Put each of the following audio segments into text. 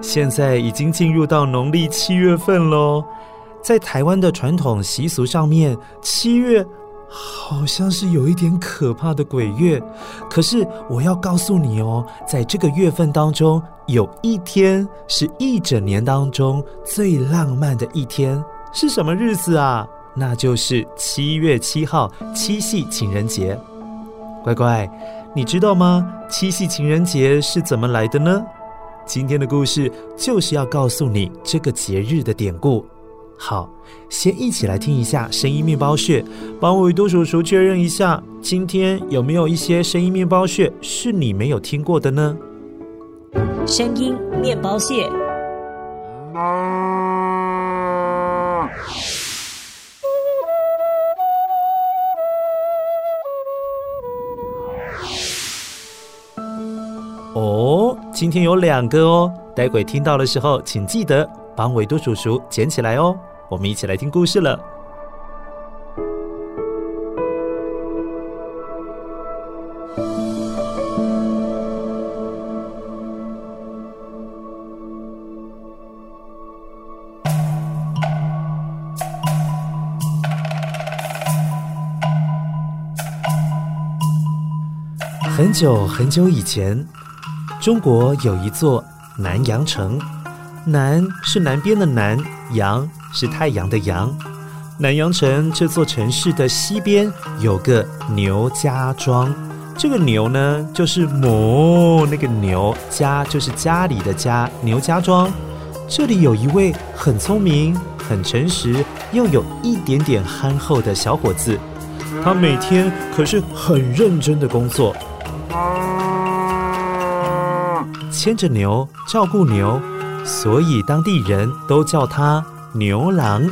现在已经进入到农历七月份喽。在台湾的传统习俗上面，七月好像是有一点可怕的鬼月。可是我要告诉你哦，在这个月份当中，有一天是一整年当中最浪漫的一天，是什么日子啊？那就是七月七号，七夕情人节。乖乖。你知道吗？七夕情人节是怎么来的呢？今天的故事就是要告诉你这个节日的典故。好，先一起来听一下声音面包屑，帮维多叔叔确认一下，今天有没有一些声音面包屑是你没有听过的呢？声音面包屑。今天有两个哦，待会听到的时候，请记得帮维多叔叔捡起来哦。我们一起来听故事了。很久很久以前。中国有一座南阳城，南是南边的南，阳是太阳的阳。南阳城这座城市的西边有个牛家庄，这个牛呢就是母那个牛，家就是家里的家，牛家庄。这里有一位很聪明、很诚实，又有一点点憨厚的小伙子，他每天可是很认真的工作。牵着牛，照顾牛，所以当地人都叫他牛郎。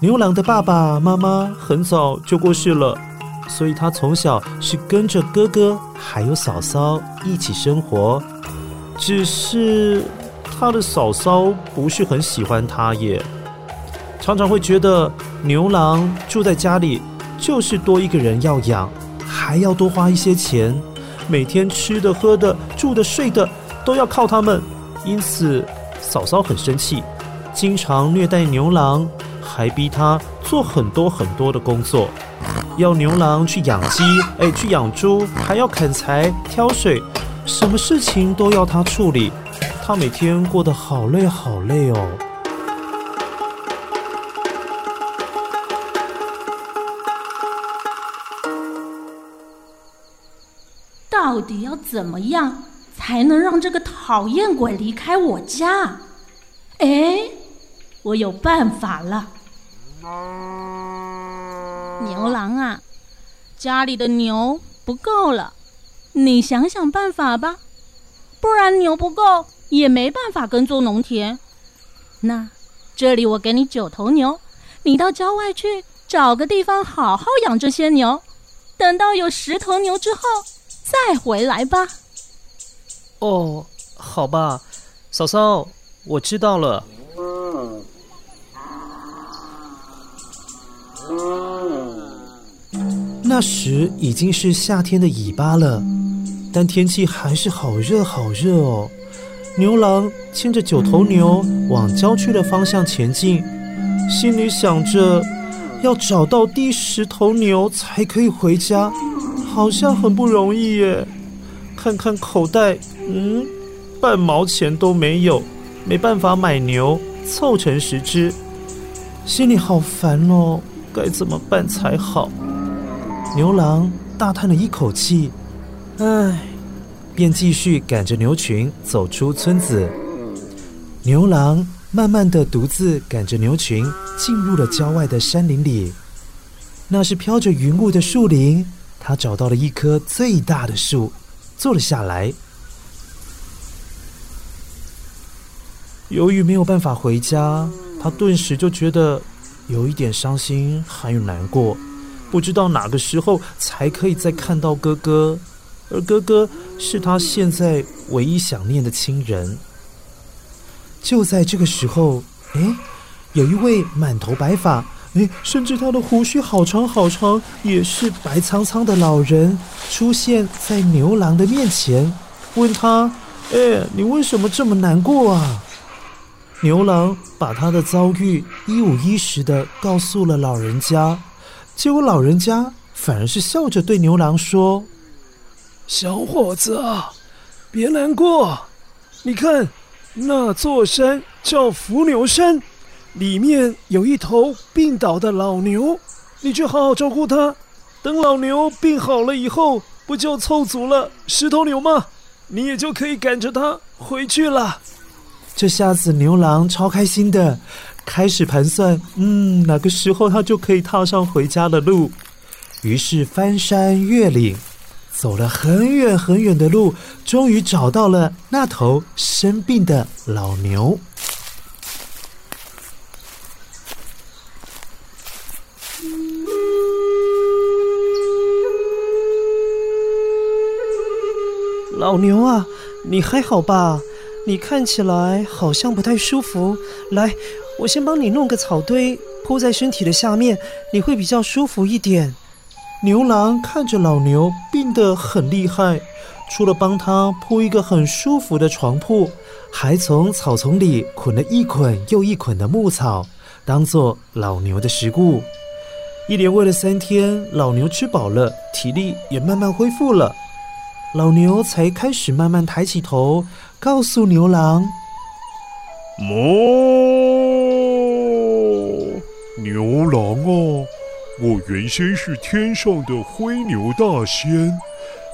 牛郎的爸爸妈妈很早就过世了，所以他从小是跟着哥哥还有嫂嫂一起生活。只是他的嫂嫂不是很喜欢他耶，常常会觉得牛郎住在家里就是多一个人要养，还要多花一些钱。每天吃的、喝的、住的、睡的都要靠他们，因此嫂嫂很生气，经常虐待牛郎，还逼他做很多很多的工作，要牛郎去养鸡，哎，去养猪，还要砍柴、挑水，什么事情都要他处理，他每天过得好累好累哦。到底要怎么样才能让这个讨厌鬼离开我家？哎，我有办法了！牛郎啊，家里的牛不够了，你想想办法吧，不然牛不够也没办法耕作农田。那这里我给你九头牛，你到郊外去找个地方好好养这些牛，等到有十头牛之后。再回来吧。哦，好吧，嫂嫂，我知道了。那时已经是夏天的尾巴了，但天气还是好热好热哦。牛郎牵着九头牛往郊区的方向前进，心里想着要找到第十头牛才可以回家，好像很不容易耶。看看口袋，嗯，半毛钱都没有，没办法买牛凑成十只，心里好烦哦，该怎么办才好？牛郎大叹了一口气，唉，便继续赶着牛群走出村子。牛郎慢慢的独自赶着牛群进入了郊外的山林里，那是飘着云雾的树林。他找到了一棵最大的树，坐了下来。由于没有办法回家，他顿时就觉得有一点伤心，还有难过。不知道哪个时候才可以再看到哥哥，而哥哥是他现在唯一想念的亲人。就在这个时候，哎，有一位满头白发，哎，甚至他的胡须好长好长，也是白苍苍的老人出现在牛郎的面前，问他：“哎，你为什么这么难过啊？”牛郎把他的遭遇一五一十的告诉了老人家。结果老人家反而是笑着对牛郎说：“小伙子啊，别难过。你看，那座山叫伏牛山，里面有一头病倒的老牛，你去好好照顾它。等老牛病好了以后，不就凑足了十头牛吗？你也就可以赶着它回去了。”这下子牛郎超开心的。开始盘算，嗯，哪个时候他就可以踏上回家的路。于是翻山越岭，走了很远很远的路，终于找到了那头生病的老牛。老牛啊，你还好吧？你看起来好像不太舒服。来。我先帮你弄个草堆铺在身体的下面，你会比较舒服一点。牛郎看着老牛病得很厉害，除了帮他铺一个很舒服的床铺，还从草丛里捆了一捆又一捆的牧草，当做老牛的食物。一连喂了三天，老牛吃饱了，体力也慢慢恢复了，老牛才开始慢慢抬起头，告诉牛郎：“哞。”牛郎啊，我原先是天上的灰牛大仙，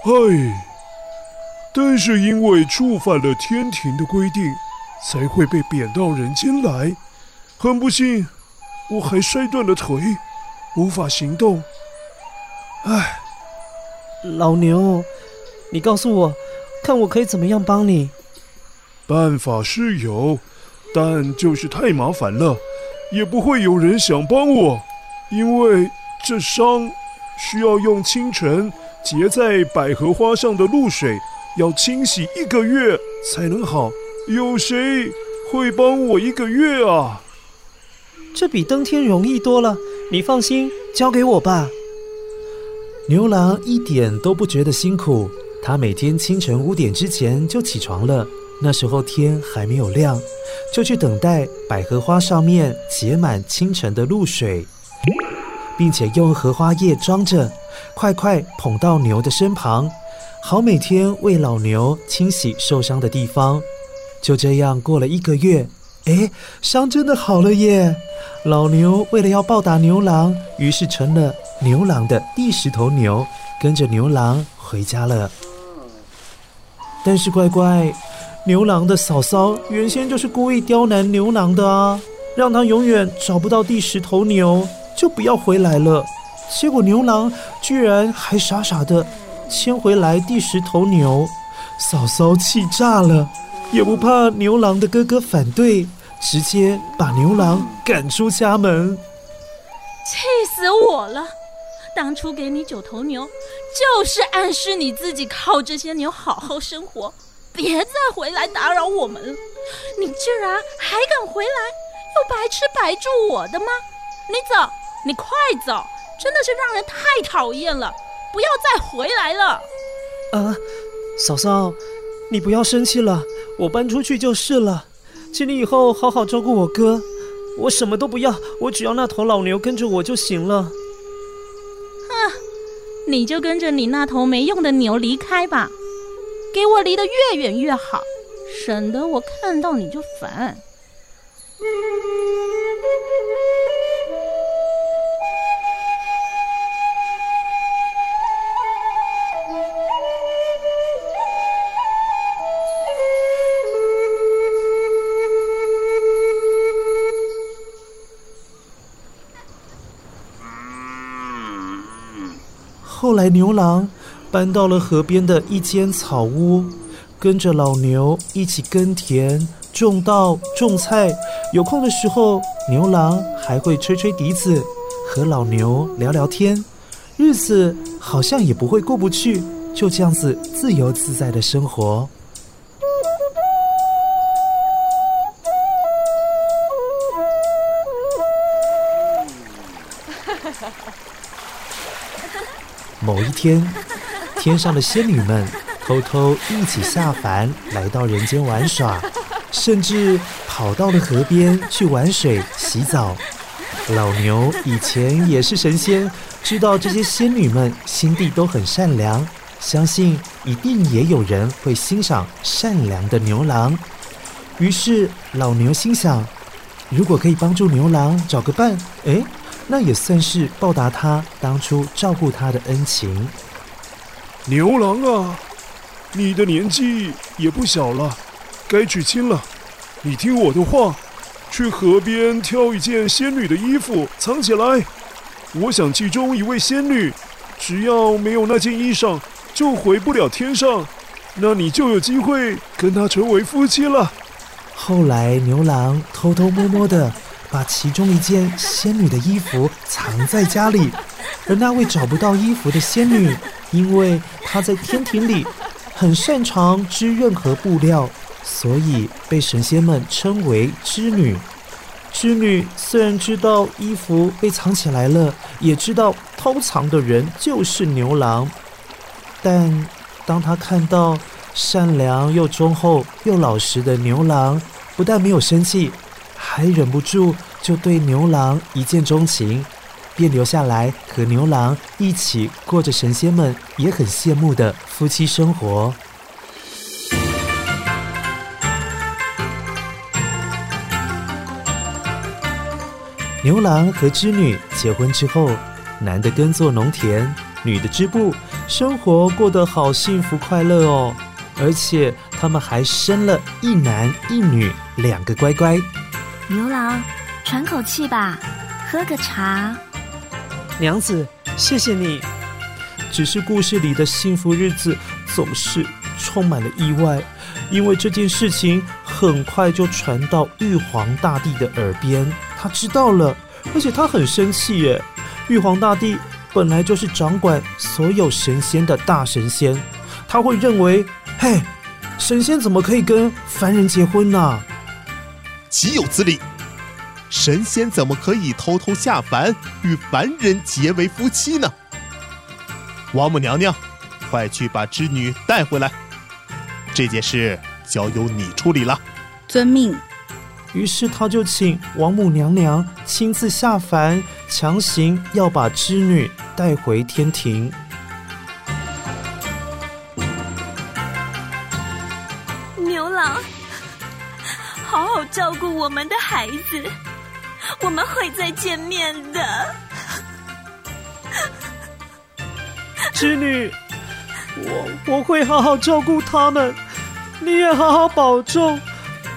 唉，但是因为触犯了天庭的规定，才会被贬到人间来。很不幸，我还摔断了腿，无法行动。唉，老牛，你告诉我，看我可以怎么样帮你？办法是有，但就是太麻烦了。也不会有人想帮我，因为这伤需要用清晨结在百合花上的露水，要清洗一个月才能好。有谁会帮我一个月啊？这比登天容易多了。你放心，交给我吧。牛郎一点都不觉得辛苦，他每天清晨五点之前就起床了。那时候天还没有亮，就去等待百合花上面结满清晨的露水，并且用荷花叶装着，快快捧到牛的身旁，好每天为老牛清洗受伤的地方。就这样过了一个月，哎，伤真的好了耶！老牛为了要报答牛郎，于是成了牛郎的第十头牛，跟着牛郎回家了。但是乖乖。牛郎的嫂嫂原先就是故意刁难牛郎的啊，让他永远找不到第十头牛，就不要回来了。结果牛郎居然还傻傻的牵回来第十头牛，嫂嫂气炸了，也不怕牛郎的哥哥反对，直接把牛郎赶出家门。气死我了！当初给你九头牛，就是暗示你自己靠这些牛好好生活。别再回来打扰我们了！你居然还敢回来，又白吃白住我的吗？你走，你快走！真的是让人太讨厌了，不要再回来了。啊，嫂嫂，你不要生气了，我搬出去就是了。请你以后好好照顾我哥，我什么都不要，我只要那头老牛跟着我就行了。你就跟着你那头没用的牛离开吧，给我离得越远越好，省得我看到你就烦。来，牛郎搬到了河边的一间草屋，跟着老牛一起耕田、种稻、种菜。有空的时候，牛郎还会吹吹笛子，和老牛聊聊天。日子好像也不会过不去，就这样子自由自在的生活。天，天上的仙女们偷偷一起下凡，来到人间玩耍，甚至跑到了河边去玩水、洗澡。老牛以前也是神仙，知道这些仙女们心地都很善良，相信一定也有人会欣赏善良的牛郎。于是老牛心想，如果可以帮助牛郎找个伴，哎。那也算是报答他当初照顾他的恩情。牛郎啊，你的年纪也不小了，该娶亲了。你听我的话，去河边挑一件仙女的衣服藏起来。我想其中一位仙女，只要没有那件衣裳，就回不了天上。那你就有机会跟她成为夫妻了。后来牛郎偷偷摸摸的。把其中一件仙女的衣服藏在家里，而那位找不到衣服的仙女，因为她在天庭里很擅长织任何布料，所以被神仙们称为织女。织女虽然知道衣服被藏起来了，也知道偷藏的人就是牛郎，但当她看到善良又忠厚又老实的牛郎，不但没有生气。还忍不住就对牛郎一见钟情，便留下来和牛郎一起过着神仙们也很羡慕的夫妻生活。牛郎和织女结婚之后，男的耕作农田，女的织布，生活过得好幸福快乐哦。而且他们还生了一男一女两个乖乖。牛郎，喘口气吧，喝个茶。娘子，谢谢你。只是故事里的幸福日子总是充满了意外，因为这件事情很快就传到玉皇大帝的耳边，他知道了，而且他很生气耶。玉皇大帝本来就是掌管所有神仙的大神仙，他会认为，嘿，神仙怎么可以跟凡人结婚呢？岂有此理！神仙怎么可以偷偷下凡与凡人结为夫妻呢？王母娘娘，快去把织女带回来，这件事交由你处理了。遵命。于是他就请王母娘娘亲自下凡，强行要把织女带回天庭。照顾我们的孩子，我们会再见面的。织女，我我会好好照顾他们，你也好好保重。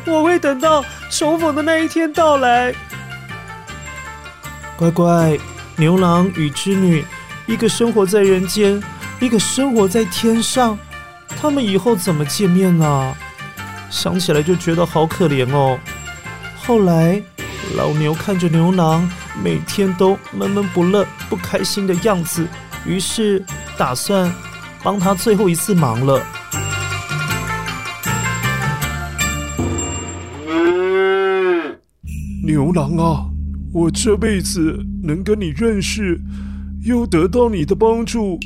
我会等到重逢的那一天到来。乖乖，牛郎与织女，一个生活在人间，一个生活在天上，他们以后怎么见面呢？想起来就觉得好可怜哦。后来，老牛看着牛郎每天都闷闷不乐、不开心的样子，于是打算帮他最后一次忙了。牛郎啊，我这辈子能跟你认识，又得到你的帮助，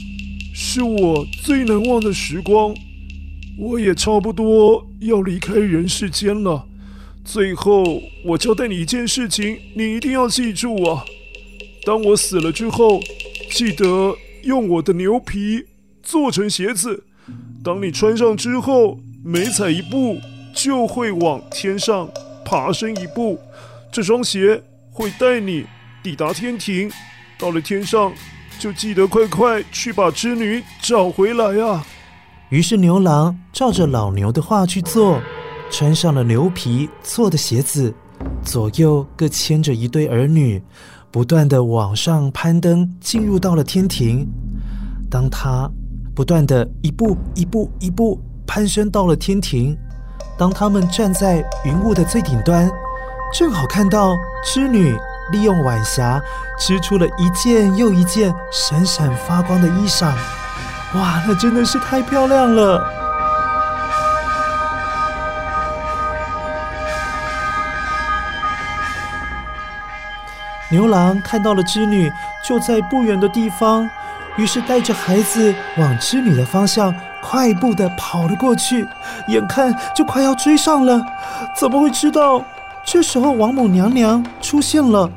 是我最难忘的时光。我也差不多要离开人世间了。最后，我交代你一件事情，你一定要记住啊！当我死了之后，记得用我的牛皮做成鞋子。当你穿上之后，每踩一步就会往天上爬升一步。这双鞋会带你抵达天庭。到了天上，就记得快快去把织女找回来啊！于是牛郎照着老牛的话去做，穿上了牛皮做的鞋子，左右各牵着一对儿女，不断地往上攀登，进入到了天庭。当他不断地一步一步一步攀升到了天庭，当他们站在云雾的最顶端，正好看到织女利用晚霞织出了一件又一件闪闪发光的衣裳。哇，那真的是太漂亮了！牛郎看到了织女就在不远的地方，于是带着孩子往织女的方向快步的跑了过去，眼看就快要追上了。怎么会知道？这时候王母娘娘出现了。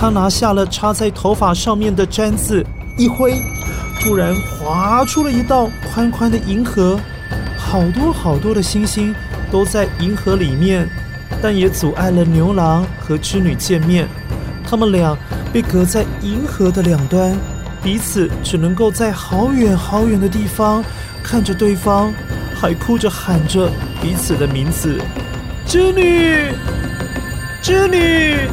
他拿下了插在头发上面的簪子，一挥，突然划出了一道宽宽的银河，好多好多的星星都在银河里面，但也阻碍了牛郎和织女见面。他们俩被隔在银河的两端，彼此只能够在好远好远的地方看着对方，还哭着喊着彼此的名字：“织女，织女。”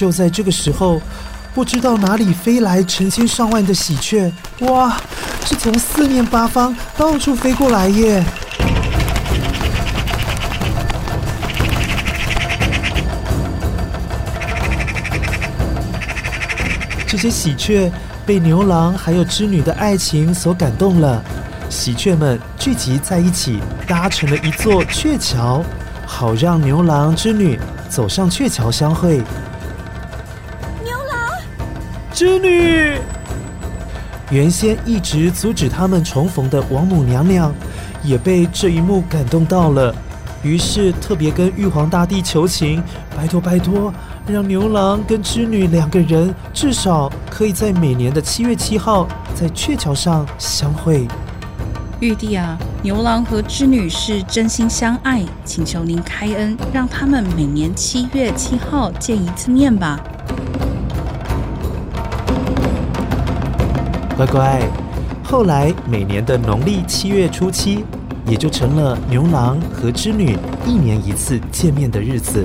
就在这个时候，不知道哪里飞来成千上万的喜鹊，哇，是从四面八方到处飞过来耶！这些喜鹊被牛郎还有织女的爱情所感动了，喜鹊们聚集在一起，搭成了一座鹊桥，好让牛郎织女走上鹊桥相会。织女原先一直阻止他们重逢的王母娘娘，也被这一幕感动到了，于是特别跟玉皇大帝求情，拜托拜托，让牛郎跟织女两个人至少可以在每年的七月七号在鹊桥上相会。玉帝啊，牛郎和织女是真心相爱，请求您开恩，让他们每年七月七号见一次面吧。乖乖，后来每年的农历七月初七，也就成了牛郎和织女一年一次见面的日子。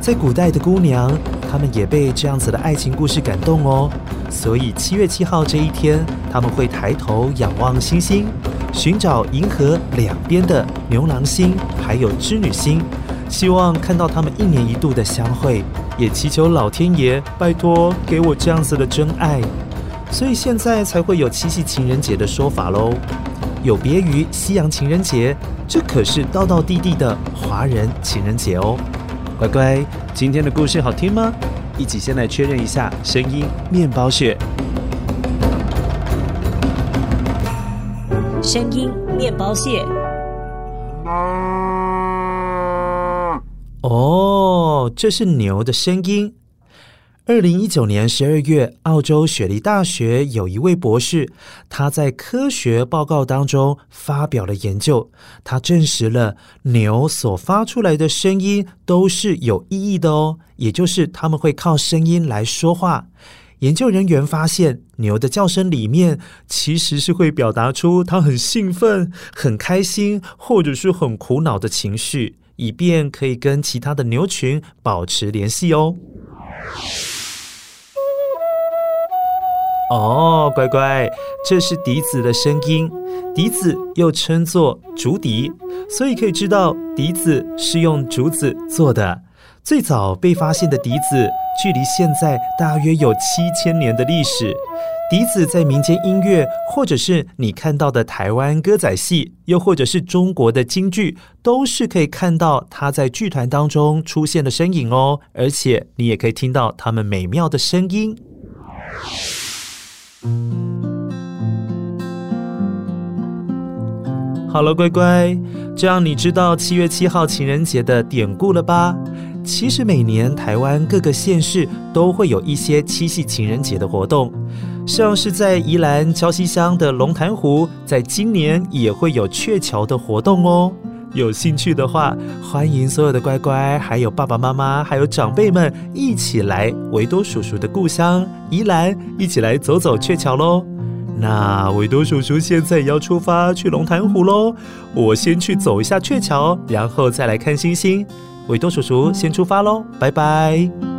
在古代的姑娘，她们也被这样子的爱情故事感动哦。所以七月七号这一天，他们会抬头仰望星星，寻找银河两边的牛郎星还有织女星，希望看到他们一年一度的相会，也祈求老天爷拜托给我这样子的真爱。所以现在才会有七夕情人节的说法喽，有别于西洋情人节，这可是道道地地的华人情人节哦。乖乖，今天的故事好听吗？一起先来确认一下声音面包屑。声音面包屑。哦，这是牛的声音。二零一九年十二月，澳洲雪梨大学有一位博士，他在科学报告当中发表了研究，他证实了牛所发出来的声音都是有意义的哦，也就是他们会靠声音来说话。研究人员发现，牛的叫声里面其实是会表达出它很兴奋、很开心，或者是很苦恼的情绪，以便可以跟其他的牛群保持联系哦。哦，乖乖，这是笛子的声音。笛子又称作竹笛，所以可以知道笛子是用竹子做的。最早被发现的笛子，距离现在大约有七千年的历史。笛子在民间音乐，或者是你看到的台湾歌仔戏，又或者是中国的京剧，都是可以看到它在剧团当中出现的身影哦。而且你也可以听到它们美妙的声音。好了，乖乖，这样你知道七月七号情人节的典故了吧？其实每年台湾各个县市都会有一些七夕情人节的活动，像是在宜兰礁溪乡的龙潭湖，在今年也会有鹊桥的活动哦。有兴趣的话，欢迎所有的乖乖，还有爸爸妈妈，还有长辈们一起来维多叔叔的故乡宜兰，一起来走走鹊桥喽。那维多叔叔现在要出发去龙潭湖喽，我先去走一下鹊桥，然后再来看星星。维多叔叔先出发喽，拜拜。